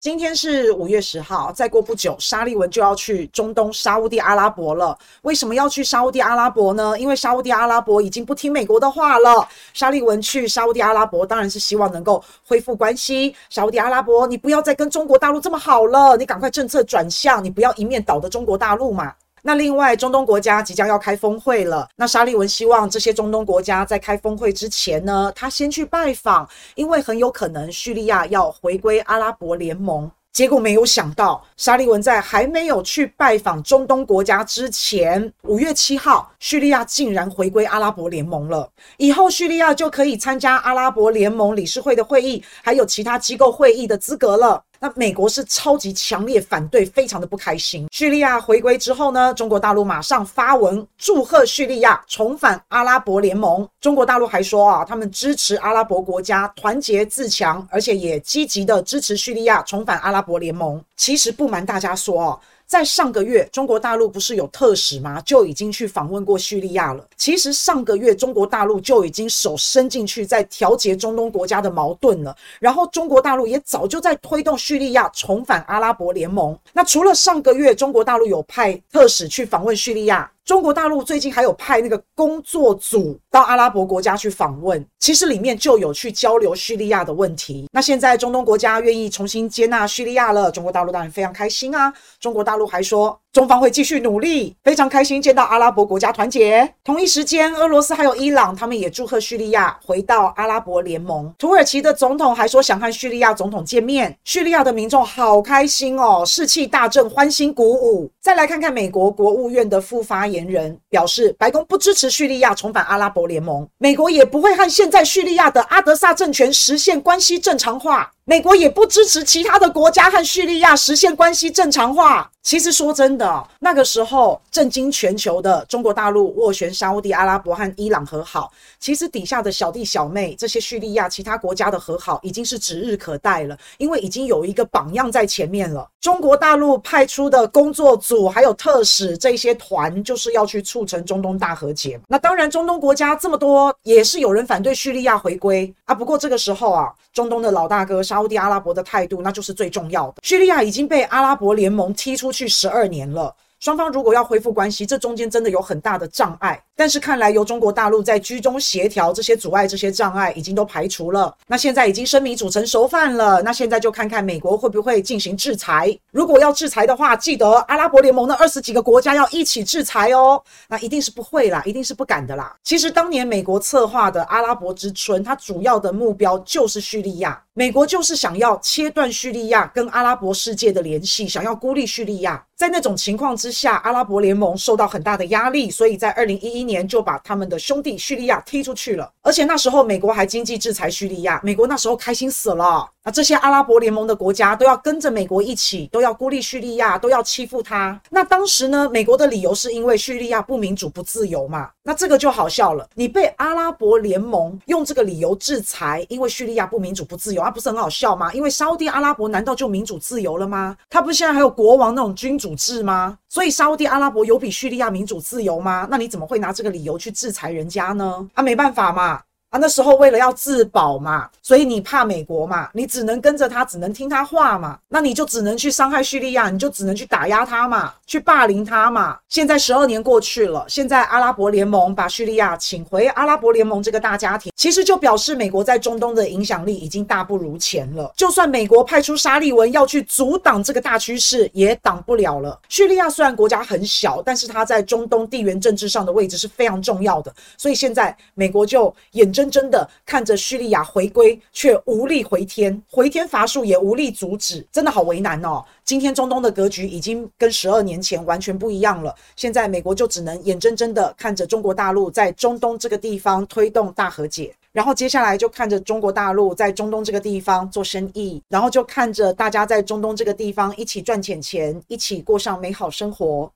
今天是五月十号，再过不久，沙利文就要去中东沙乌地阿拉伯了。为什么要去沙乌地阿拉伯呢？因为沙乌地阿拉伯已经不听美国的话了。沙利文去沙乌地阿拉伯，当然是希望能够恢复关系。沙乌地阿拉伯，你不要再跟中国大陆这么好了，你赶快政策转向，你不要一面倒的中国大陆嘛。那另外，中东国家即将要开峰会了。那沙利文希望这些中东国家在开峰会之前呢，他先去拜访，因为很有可能叙利亚要回归阿拉伯联盟。结果没有想到，沙利文在还没有去拜访中东国家之前，五月七号，叙利亚竟然回归阿拉伯联盟了。以后，叙利亚就可以参加阿拉伯联盟理事会的会议，还有其他机构会议的资格了。那美国是超级强烈反对，非常的不开心。叙利亚回归之后呢，中国大陆马上发文祝贺叙利亚重返阿拉伯联盟。中国大陆还说啊，他们支持阿拉伯国家团结自强，而且也积极的支持叙利亚重返阿拉伯联盟。其实不瞒大家说哦。在上个月，中国大陆不是有特使吗？就已经去访问过叙利亚了。其实上个月，中国大陆就已经手伸进去，在调节中东国家的矛盾了。然后，中国大陆也早就在推动叙利亚重返阿拉伯联盟。那除了上个月，中国大陆有派特使去访问叙利亚。中国大陆最近还有派那个工作组到阿拉伯国家去访问，其实里面就有去交流叙利亚的问题。那现在中东国家愿意重新接纳叙利亚了，中国大陆当然非常开心啊。中国大陆还说，中方会继续努力，非常开心见到阿拉伯国家团结。同一时间，俄罗斯还有伊朗，他们也祝贺叙利亚回到阿拉伯联盟。土耳其的总统还说想和叙利亚总统见面，叙利亚的民众好开心哦，士气大振，欢欣鼓舞。再来看看美国国务院的副发言人表示，白宫不支持叙利亚重返阿拉伯联盟，美国也不会和现在叙利亚的阿德萨政权实现关系正常化。美国也不支持其他的国家和叙利亚实现关系正常化。其实说真的，那个时候震惊全球的中国大陆斡旋沙乌地阿拉伯和伊朗和好，其实底下的小弟小妹这些叙利亚其他国家的和好已经是指日可待了，因为已经有一个榜样在前面了。中国大陆派出的工作组还有特使这些团，就是要去促成中东大和解。那当然，中东国家这么多，也是有人反对叙利亚回归啊。不过这个时候啊，中东的老大哥沙乌地阿拉伯的态度，那就是最重要的。叙利亚已经被阿拉伯联盟踢出去。去十二年了。双方如果要恢复关系，这中间真的有很大的障碍。但是看来由中国大陆在居中协调，这些阻碍、这些障碍已经都排除了。那现在已经生米煮成熟饭了。那现在就看看美国会不会进行制裁。如果要制裁的话，记得阿拉伯联盟的二十几个国家要一起制裁哦。那一定是不会啦，一定是不敢的啦。其实当年美国策划的阿拉伯之春，它主要的目标就是叙利亚。美国就是想要切断叙利亚跟阿拉伯世界的联系，想要孤立叙利亚。在那种情况之下，阿拉伯联盟受到很大的压力，所以在二零一一年就把他们的兄弟叙利亚踢出去了。而且那时候美国还经济制裁叙利亚，美国那时候开心死了。这些阿拉伯联盟的国家都要跟着美国一起，都要孤立叙利亚，都要欺负他。那当时呢，美国的理由是因为叙利亚不民主、不自由嘛。那这个就好笑了，你被阿拉伯联盟用这个理由制裁，因为叙利亚不民主、不自由，啊，不是很好笑吗？因为沙乌地阿拉伯难道就民主自由了吗？他不是现在还有国王那种君主制吗？所以沙乌地阿拉伯有比叙利亚民主自由吗？那你怎么会拿这个理由去制裁人家呢？啊，没办法嘛。啊，那时候为了要自保嘛，所以你怕美国嘛，你只能跟着他，只能听他话嘛，那你就只能去伤害叙利亚，你就只能去打压他嘛，去霸凌他嘛。现在十二年过去了，现在阿拉伯联盟把叙利亚请回阿拉伯联盟这个大家庭，其实就表示美国在中东的影响力已经大不如前了。就算美国派出沙利文要去阻挡这个大趋势，也挡不了了。叙利亚虽然国家很小，但是它在中东地缘政治上的位置是非常重要的，所以现在美国就眼睁睁的看着叙利亚回归，却无力回天，回天乏术也无力阻止，真的好为难哦。今天中东的格局已经跟十二年前完全不一样了，现在美国就只能眼睁睁的看着中国大陆在中东这个地方推动大和解，然后接下来就看着中国大陆在中东这个地方做生意，然后就看着大家在中东这个地方一起赚钱钱，一起过上美好生活。